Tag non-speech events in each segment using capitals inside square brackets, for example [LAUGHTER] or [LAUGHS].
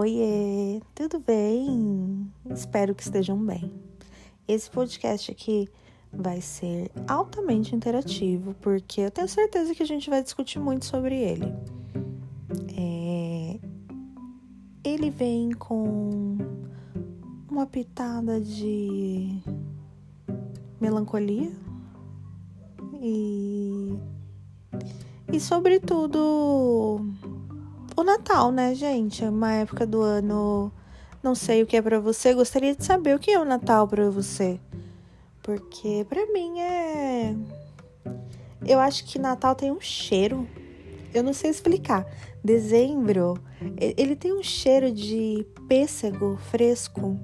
Oiê, tudo bem? Espero que estejam bem. Esse podcast aqui vai ser altamente interativo, porque eu tenho certeza que a gente vai discutir muito sobre ele. É... Ele vem com uma pitada de melancolia e, e sobretudo o Natal, né, gente? É uma época do ano. Não sei o que é para você. Gostaria de saber o que é o Natal para você. Porque para mim é. Eu acho que Natal tem um cheiro. Eu não sei explicar. Dezembro, ele tem um cheiro de pêssego fresco.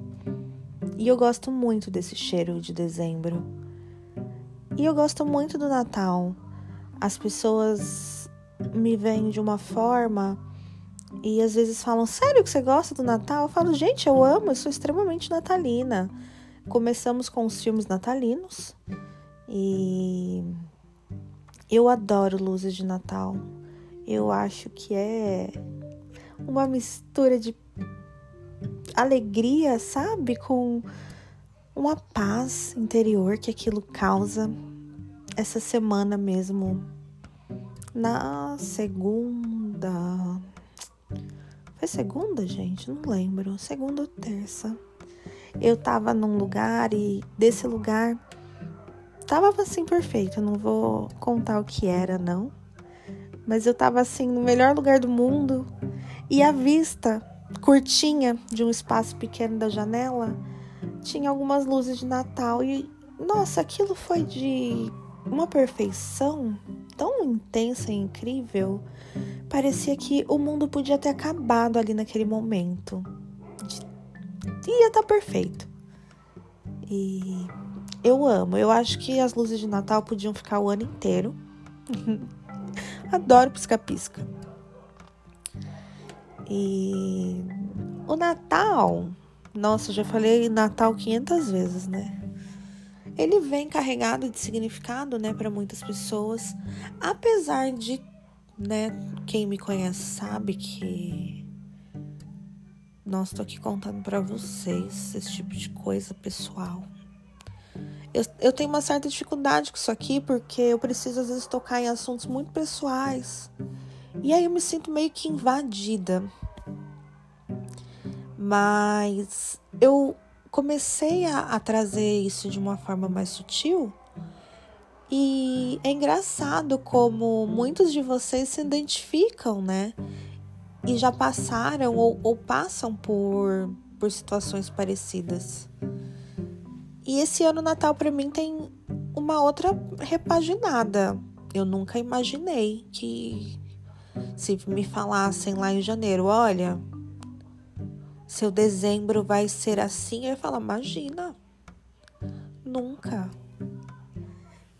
E eu gosto muito desse cheiro de dezembro. E eu gosto muito do Natal. As pessoas me veem de uma forma e às vezes falam: Sério que você gosta do Natal? Eu falo: Gente, eu amo, eu sou extremamente natalina. Começamos com os filmes natalinos e eu adoro luzes de Natal. Eu acho que é uma mistura de alegria, sabe? Com uma paz interior que aquilo causa. Essa semana mesmo, na segunda, foi segunda, gente? Não lembro. Segunda ou terça. Eu tava num lugar e desse lugar tava assim perfeito. Não vou contar o que era, não. Mas eu tava assim no melhor lugar do mundo e a vista curtinha de um espaço pequeno da janela tinha algumas luzes de Natal e nossa, aquilo foi de uma perfeição tão intensa e incrível Parecia que o mundo podia ter acabado ali naquele momento. Ia estar tá perfeito. E eu amo. Eu acho que as luzes de Natal podiam ficar o ano inteiro. [LAUGHS] Adoro pisca-pisca. E o Natal, nossa, já falei Natal 500 vezes, né? Ele vem carregado de significado, né, para muitas pessoas, apesar de né? Quem me conhece sabe que. Nossa, tô aqui contando para vocês esse tipo de coisa pessoal. Eu, eu tenho uma certa dificuldade com isso aqui porque eu preciso às vezes tocar em assuntos muito pessoais. E aí eu me sinto meio que invadida. Mas eu comecei a, a trazer isso de uma forma mais sutil e é engraçado como muitos de vocês se identificam, né? E já passaram ou, ou passam por, por situações parecidas. E esse ano Natal para mim tem uma outra repaginada. Eu nunca imaginei que se me falassem lá em janeiro, olha, seu dezembro vai ser assim, eu falar, imagina. Nunca.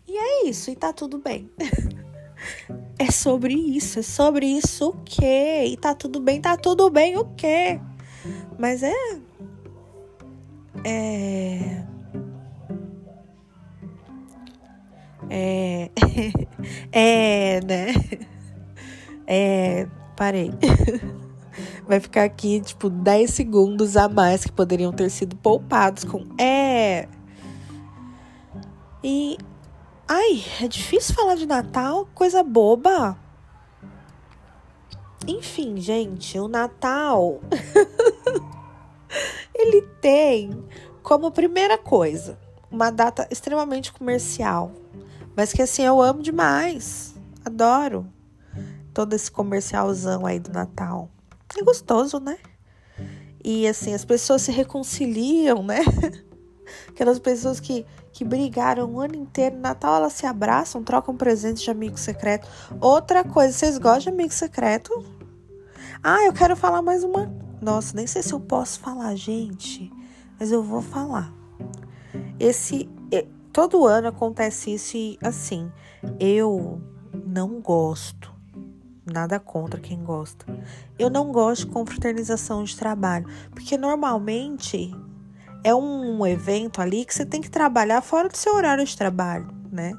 E é isso, e tá tudo bem. [LAUGHS] é sobre isso, é sobre isso o quê? E tá tudo bem, tá tudo bem o quê? Mas é. É. É. [LAUGHS] é, né? É. Parei. [LAUGHS] Vai ficar aqui, tipo, 10 segundos a mais que poderiam ter sido poupados com é. E Ai, é difícil falar de Natal, coisa boba. Enfim, gente, o Natal [LAUGHS] ele tem como primeira coisa uma data extremamente comercial, mas que assim eu amo demais. Adoro todo esse comercialzão aí do Natal. É gostoso, né? E assim, as pessoas se reconciliam, né? [LAUGHS] Aquelas pessoas que, que brigaram o ano inteiro, no Natal elas se abraçam, trocam presentes de amigo secreto. Outra coisa, vocês gostam de amigo secreto? Ah, eu quero falar mais uma. Nossa, nem sei se eu posso falar, gente, mas eu vou falar. Esse. Todo ano acontece isso e assim, eu não gosto. Nada contra quem gosta. Eu não gosto de confraternização de trabalho, porque normalmente é um evento ali que você tem que trabalhar fora do seu horário de trabalho, né?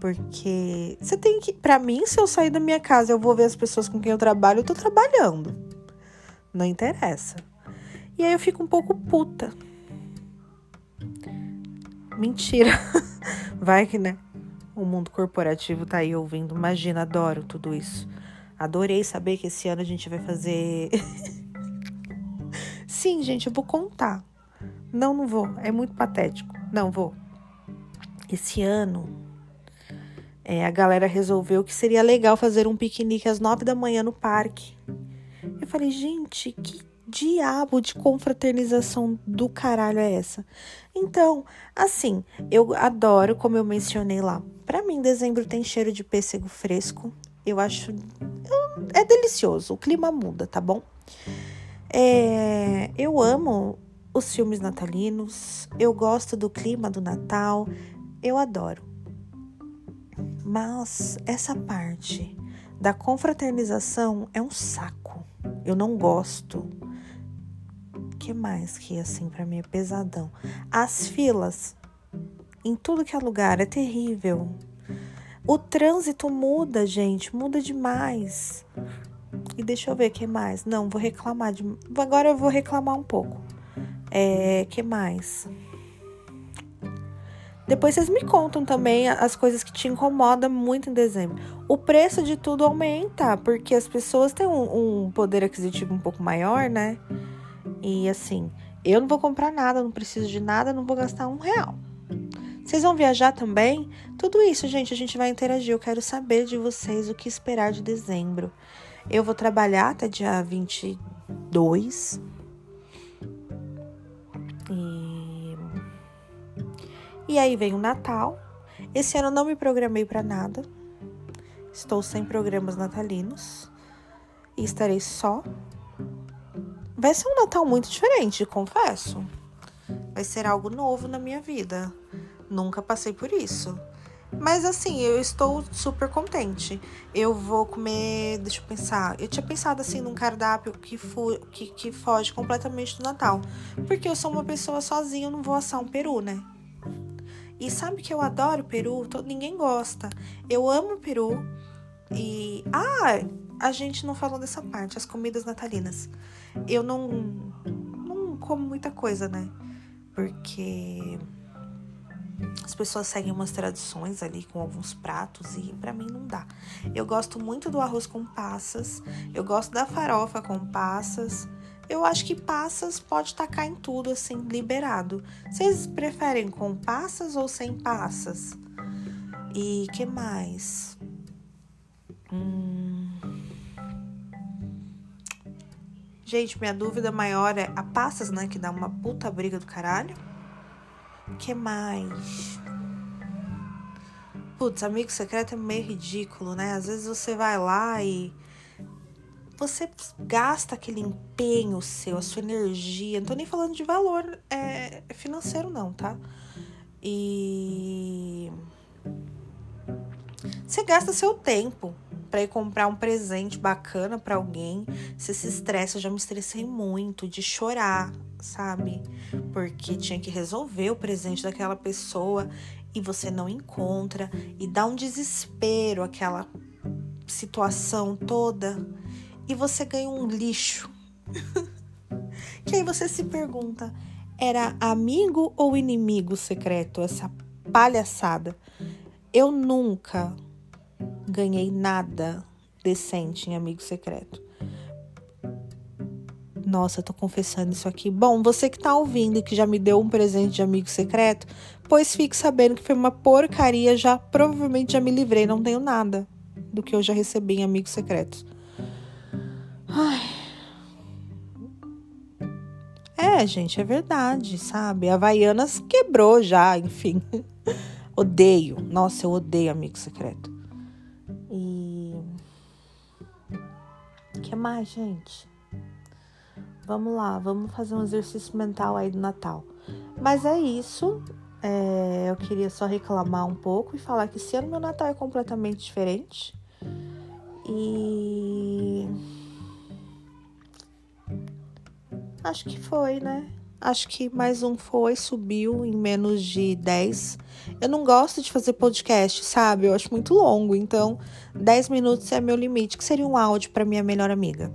Porque você tem que. Para mim, se eu sair da minha casa eu vou ver as pessoas com quem eu trabalho, eu tô trabalhando. Não interessa. E aí eu fico um pouco puta. Mentira. [LAUGHS] Vai que, né? O mundo corporativo tá aí ouvindo. Imagina, adoro tudo isso. Adorei saber que esse ano a gente vai fazer. [LAUGHS] Sim, gente, eu vou contar. Não, não vou. É muito patético. Não vou. Esse ano, é, a galera resolveu que seria legal fazer um piquenique às nove da manhã no parque. Eu falei, gente, que diabo de confraternização do caralho é essa? Então, assim, eu adoro, como eu mencionei lá. Para mim, dezembro tem cheiro de pêssego fresco. Eu acho. É delicioso. O clima muda, tá bom? É, eu amo os filmes natalinos. Eu gosto do clima do Natal. Eu adoro. Mas essa parte da confraternização é um saco. Eu não gosto que mais que assim para mim é pesadão? As filas em tudo que é lugar é terrível. O trânsito muda, gente, muda demais. E deixa eu ver que mais. Não, vou reclamar de. Agora eu vou reclamar um pouco. É, que mais? Depois vocês me contam também as coisas que te incomodam muito em dezembro. O preço de tudo aumenta, porque as pessoas têm um, um poder aquisitivo um pouco maior, né? E assim, eu não vou comprar nada, não preciso de nada, não vou gastar um real. Vocês vão viajar também? Tudo isso, gente, a gente vai interagir. Eu quero saber de vocês o que esperar de dezembro. Eu vou trabalhar até dia 22. E, e aí vem o Natal. Esse ano eu não me programei para nada. Estou sem programas natalinos. E estarei só Vai ser um Natal muito diferente, confesso. Vai ser algo novo na minha vida. Nunca passei por isso. Mas assim, eu estou super contente. Eu vou comer, deixa eu pensar. Eu tinha pensado assim num cardápio que, fu, que, que foge completamente do Natal. Porque eu sou uma pessoa sozinha, eu não vou assar um peru, né? E sabe que eu adoro peru? Todo, ninguém gosta. Eu amo peru. E. Ah, a gente não falou dessa parte, as comidas natalinas eu não, não como muita coisa, né? Porque as pessoas seguem umas tradições ali com alguns pratos e para mim não dá. Eu gosto muito do arroz com passas, eu gosto da farofa com passas. Eu acho que passas pode tacar em tudo assim, liberado. Vocês preferem com passas ou sem passas? E que mais? Hum... Gente, minha dúvida maior é a passas, né? Que dá uma puta briga do caralho. Que mais? Putz, amigo secreto é meio ridículo, né? Às vezes você vai lá e você gasta aquele empenho seu, a sua energia. Não tô nem falando de valor é, financeiro, não, tá? E você gasta seu tempo para ir comprar um presente bacana para alguém, você se estressa. Eu já me estressei muito de chorar, sabe? Porque tinha que resolver o presente daquela pessoa e você não encontra e dá um desespero aquela situação toda e você ganha um lixo. [LAUGHS] que aí você se pergunta: era amigo ou inimigo secreto essa palhaçada? Eu nunca ganhei nada decente em amigo secreto. Nossa, tô confessando isso aqui. Bom, você que tá ouvindo e que já me deu um presente de amigo secreto, pois fique sabendo que foi uma porcaria, já provavelmente já me livrei, não tenho nada do que eu já recebi em amigos secretos. Ai. É, gente, é verdade, sabe? A Havaianas quebrou já, enfim. [LAUGHS] odeio. Nossa, eu odeio amigo secreto. Que mais, gente? Vamos lá, vamos fazer um exercício mental aí do Natal. Mas é isso. É, eu queria só reclamar um pouco e falar que esse ano meu Natal é completamente diferente. E. Acho que foi, né? Acho que mais um foi, subiu em menos de 10. Eu não gosto de fazer podcast, sabe? Eu acho muito longo, então 10 minutos é meu limite, que seria um áudio para minha melhor amiga.